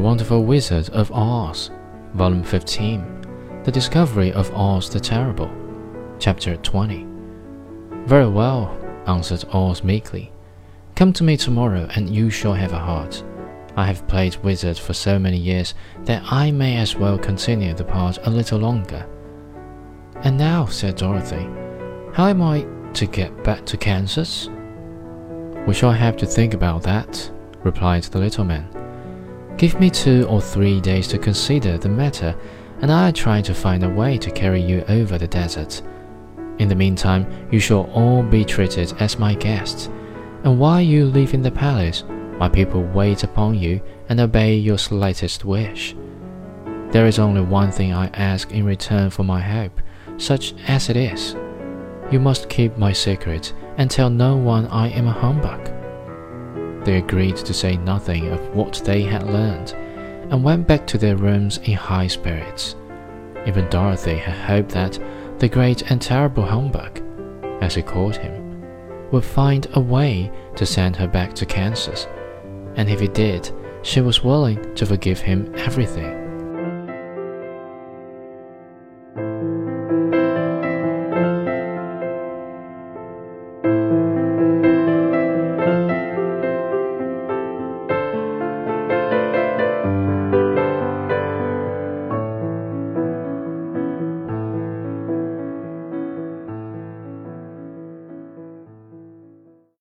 Wonderful Wizard of Oz, Volume 15, The Discovery of Oz the Terrible, Chapter 20. Very well, answered Oz meekly. Come to me tomorrow and you shall have a heart. I have played wizard for so many years that I may as well continue the part a little longer. And now, said Dorothy, how am I to get back to Kansas? We shall have to think about that, replied the little man. Give me two or three days to consider the matter, and I'll try to find a way to carry you over the desert. In the meantime, you shall all be treated as my guests, and while you live in the palace, my people wait upon you and obey your slightest wish. There is only one thing I ask in return for my help, such as it is. You must keep my secret and tell no one I am a humbug. They agreed to say nothing of what they had learned, and went back to their rooms in high spirits. Even Dorothy had hoped that the great and terrible humbug, as he called him, would find a way to send her back to Kansas and if he did, she was willing to forgive him everything.